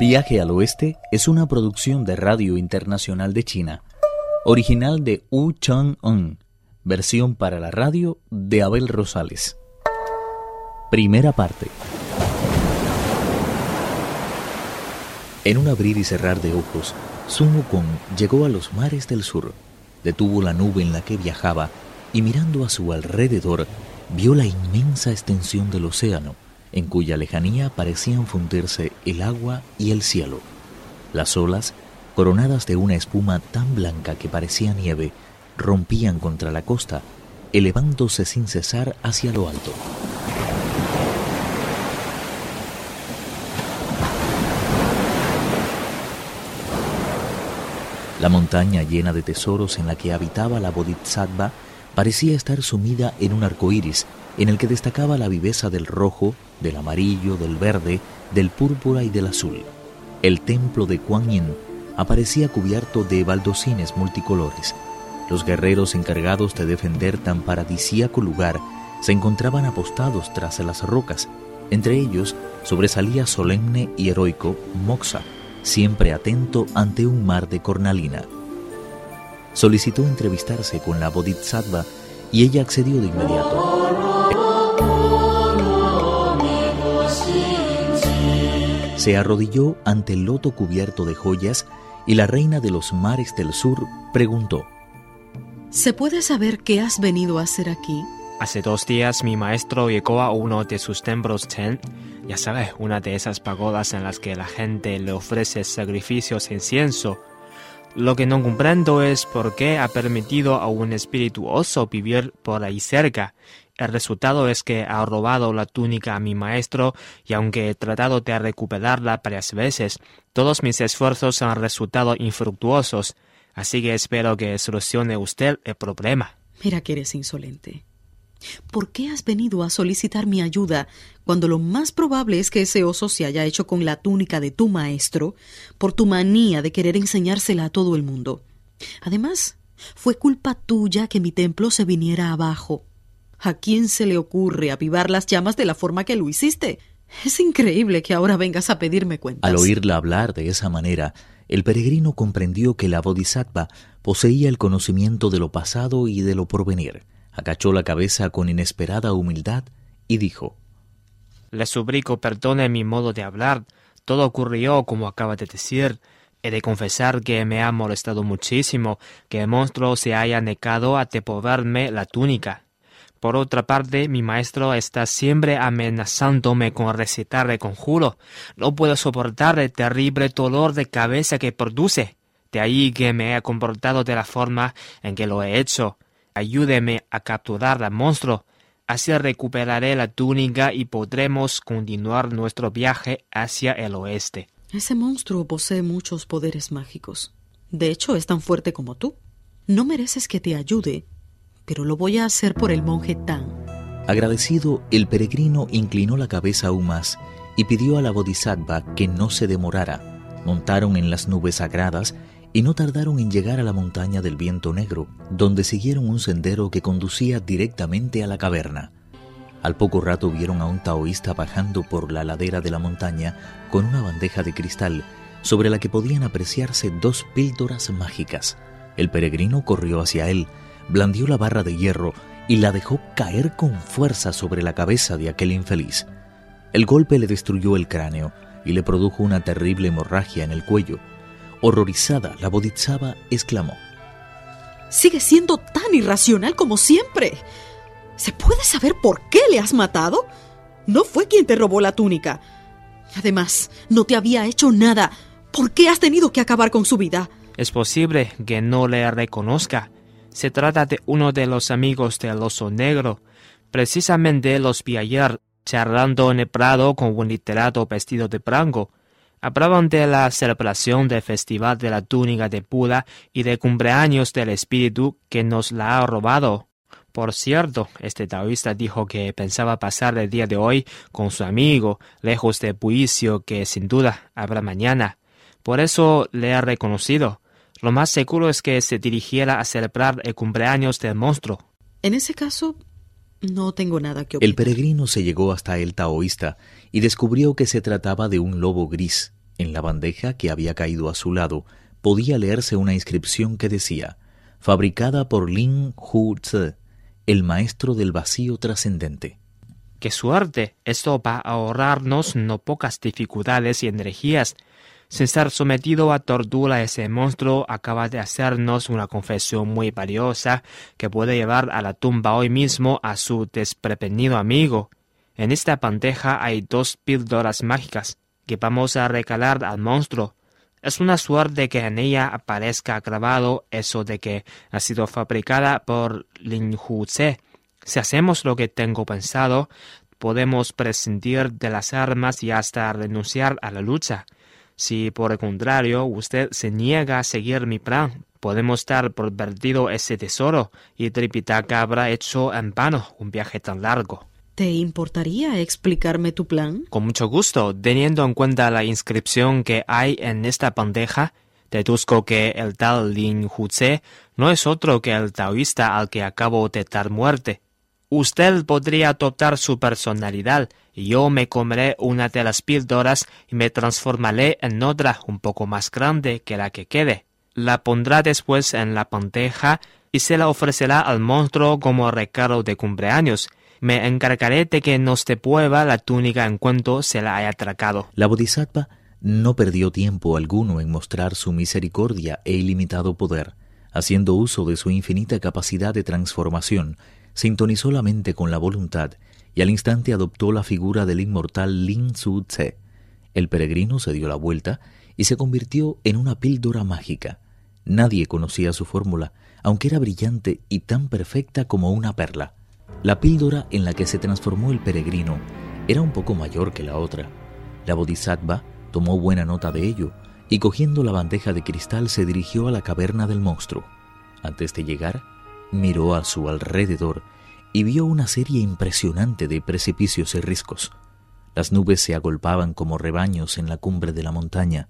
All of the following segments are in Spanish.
Viaje al Oeste es una producción de Radio Internacional de China, original de Wu Chang-un, versión para la radio de Abel Rosales. Primera parte. En un abrir y cerrar de ojos, Sun Wukong llegó a los mares del sur, detuvo la nube en la que viajaba y mirando a su alrededor vio la inmensa extensión del océano en cuya lejanía parecían fundirse el agua y el cielo. Las olas, coronadas de una espuma tan blanca que parecía nieve, rompían contra la costa, elevándose sin cesar hacia lo alto. La montaña llena de tesoros en la que habitaba la Bodhisattva parecía estar sumida en un arco iris en el que destacaba la viveza del rojo, del amarillo, del verde, del púrpura y del azul. El templo de Kuan Yin aparecía cubierto de baldocines multicolores. Los guerreros encargados de defender tan paradisíaco lugar se encontraban apostados tras las rocas. Entre ellos sobresalía solemne y heroico Moxa, siempre atento ante un mar de cornalina. Solicitó entrevistarse con la Bodhisattva y ella accedió de inmediato. Se arrodilló ante el loto cubierto de joyas y la reina de los mares del sur preguntó, ¿Se puede saber qué has venido a hacer aquí? Hace dos días mi maestro llegó a uno de sus templos Chen, ya sabes, una de esas pagodas en las que la gente le ofrece sacrificios incienso. Lo que no comprendo es por qué ha permitido a un espíritu oso vivir por ahí cerca el resultado es que ha robado la túnica a mi maestro y aunque he tratado de recuperarla varias veces, todos mis esfuerzos han resultado infructuosos, así que espero que solucione usted el problema. Mira que eres insolente. ¿Por qué has venido a solicitar mi ayuda cuando lo más probable es que ese oso se haya hecho con la túnica de tu maestro por tu manía de querer enseñársela a todo el mundo? Además, fue culpa tuya que mi templo se viniera abajo. ¿A quién se le ocurre avivar las llamas de la forma que lo hiciste? Es increíble que ahora vengas a pedirme cuentas. Al oírla hablar de esa manera, el peregrino comprendió que la Bodhisattva poseía el conocimiento de lo pasado y de lo porvenir. Acachó la cabeza con inesperada humildad y dijo: Le suplico perdone mi modo de hablar. Todo ocurrió como acaba de decir. He de confesar que me ha molestado muchísimo que el monstruo se haya negado a devolverme la túnica. Por otra parte, mi maestro está siempre amenazándome con recitar el conjuro. No puedo soportar el terrible dolor de cabeza que produce. De ahí que me he comportado de la forma en que lo he hecho. Ayúdeme a capturar al monstruo. Así recuperaré la túnica y podremos continuar nuestro viaje hacia el oeste. Ese monstruo posee muchos poderes mágicos. De hecho, es tan fuerte como tú. No mereces que te ayude pero lo voy a hacer por el monje Tan. Agradecido, el peregrino inclinó la cabeza aún más y pidió a la Bodhisattva que no se demorara. Montaron en las nubes sagradas y no tardaron en llegar a la montaña del viento negro, donde siguieron un sendero que conducía directamente a la caverna. Al poco rato vieron a un taoísta bajando por la ladera de la montaña con una bandeja de cristal sobre la que podían apreciarse dos píldoras mágicas. El peregrino corrió hacia él, blandió la barra de hierro y la dejó caer con fuerza sobre la cabeza de aquel infeliz. El golpe le destruyó el cráneo y le produjo una terrible hemorragia en el cuello. Horrorizada, la Bodhisattva exclamó: Sigue siendo tan irracional como siempre. ¿Se puede saber por qué le has matado? No fue quien te robó la túnica. Además, no te había hecho nada. ¿Por qué has tenido que acabar con su vida? Es posible que no le reconozca. Se trata de uno de los amigos del oso negro. Precisamente los vi ayer, charlando en el prado con un literato vestido de blanco. Hablaban de la celebración del Festival de la Túnica de Buda y de cumpleaños del espíritu que nos la ha robado. Por cierto, este taoísta dijo que pensaba pasar el día de hoy con su amigo, lejos del juicio que sin duda habrá mañana. Por eso le ha reconocido. Lo más seguro es que se dirigiera a celebrar el cumpleaños del monstruo. En ese caso, no tengo nada que opinar. El peregrino se llegó hasta el taoísta y descubrió que se trataba de un lobo gris, En la bandeja que había caído a su lado podía leerse una inscripción que decía fabricada por Lin Hu Tse, el maestro del vacío trascendente. ¡Qué suerte! Esto va a ahorrarnos no pocas dificultades y energías. Ser sometido a tortura, ese monstruo acaba de hacernos una confesión muy valiosa que puede llevar a la tumba hoy mismo a su desprevenido amigo. En esta bandeja hay dos píldoras mágicas que vamos a regalar al monstruo. Es una suerte que en ella aparezca grabado eso de que ha sido fabricada por Lin Hu Tse. Si hacemos lo que tengo pensado, podemos prescindir de las armas y hasta renunciar a la lucha. Si por el contrario usted se niega a seguir mi plan, podemos dar por perdido ese tesoro y Tripitaka habrá hecho en vano un viaje tan largo. ¿Te importaría explicarme tu plan? Con mucho gusto, teniendo en cuenta la inscripción que hay en esta bandeja, deduzco que el tal Lin Hutse no es otro que el taoísta al que acabo de dar muerte. Usted podría adoptar su personalidad y yo me comeré una de las píldoras y me transformaré en otra un poco más grande que la que quede. La pondrá después en la bandeja y se la ofrecerá al monstruo como regalo de cumpleaños. Me encargaré de que nos devuelva la túnica en cuanto se la haya atracado. La Bodhisattva no perdió tiempo alguno en mostrar su misericordia e ilimitado poder, haciendo uso de su infinita capacidad de transformación sintonizó la mente con la voluntad y al instante adoptó la figura del inmortal Lin Su Tse. El peregrino se dio la vuelta y se convirtió en una píldora mágica. Nadie conocía su fórmula, aunque era brillante y tan perfecta como una perla. La píldora en la que se transformó el peregrino era un poco mayor que la otra. La bodhisattva tomó buena nota de ello y cogiendo la bandeja de cristal se dirigió a la caverna del monstruo. Antes de llegar, miró a su alrededor y vio una serie impresionante de precipicios y riscos. Las nubes se agolpaban como rebaños en la cumbre de la montaña.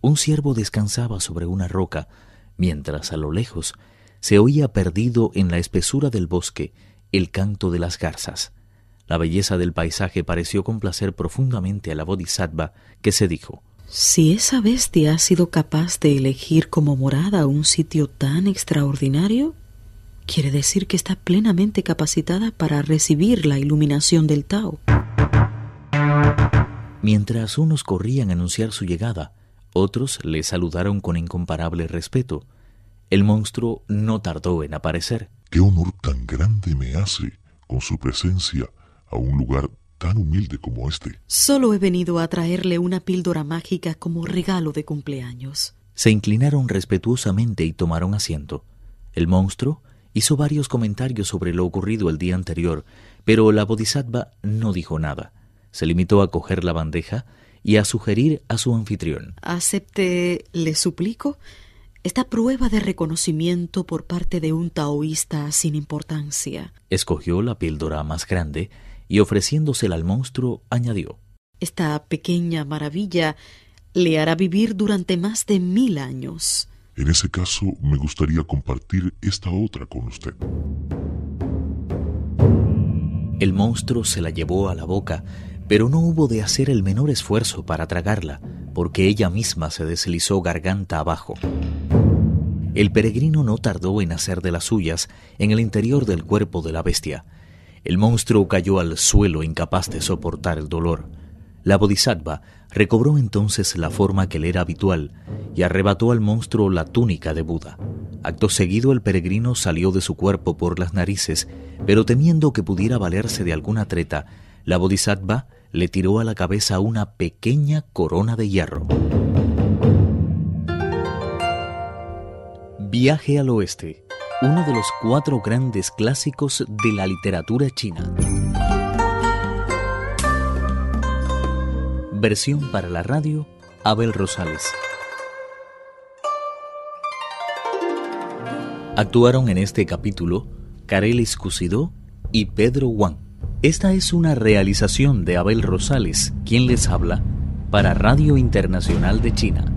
Un ciervo descansaba sobre una roca, mientras a lo lejos se oía perdido en la espesura del bosque el canto de las garzas. La belleza del paisaje pareció complacer profundamente a la bodhisattva, que se dijo Si esa bestia ha sido capaz de elegir como morada un sitio tan extraordinario, quiere decir que está plenamente capacitada para recibir la iluminación del Tao. Mientras unos corrían a anunciar su llegada, otros le saludaron con incomparable respeto. El monstruo no tardó en aparecer. Qué honor tan grande me hace con su presencia a un lugar tan humilde como este. Solo he venido a traerle una píldora mágica como regalo de cumpleaños. Se inclinaron respetuosamente y tomaron asiento. El monstruo hizo varios comentarios sobre lo ocurrido el día anterior, pero la bodhisattva no dijo nada. Se limitó a coger la bandeja y a sugerir a su anfitrión. Acepte, le suplico, esta prueba de reconocimiento por parte de un taoísta sin importancia. Escogió la píldora más grande y ofreciéndosela al monstruo añadió. Esta pequeña maravilla le hará vivir durante más de mil años. En ese caso, me gustaría compartir esta otra con usted. El monstruo se la llevó a la boca, pero no hubo de hacer el menor esfuerzo para tragarla, porque ella misma se deslizó garganta abajo. El peregrino no tardó en hacer de las suyas en el interior del cuerpo de la bestia. El monstruo cayó al suelo incapaz de soportar el dolor. La bodhisattva recobró entonces la forma que le era habitual y arrebató al monstruo la túnica de Buda. Acto seguido el peregrino salió de su cuerpo por las narices, pero temiendo que pudiera valerse de alguna treta, la bodhisattva le tiró a la cabeza una pequeña corona de hierro. Viaje al oeste, uno de los cuatro grandes clásicos de la literatura china. Versión para la radio, Abel Rosales. Actuaron en este capítulo Carelis Cusidó y Pedro Wang. Esta es una realización de Abel Rosales, quien les habla, para Radio Internacional de China.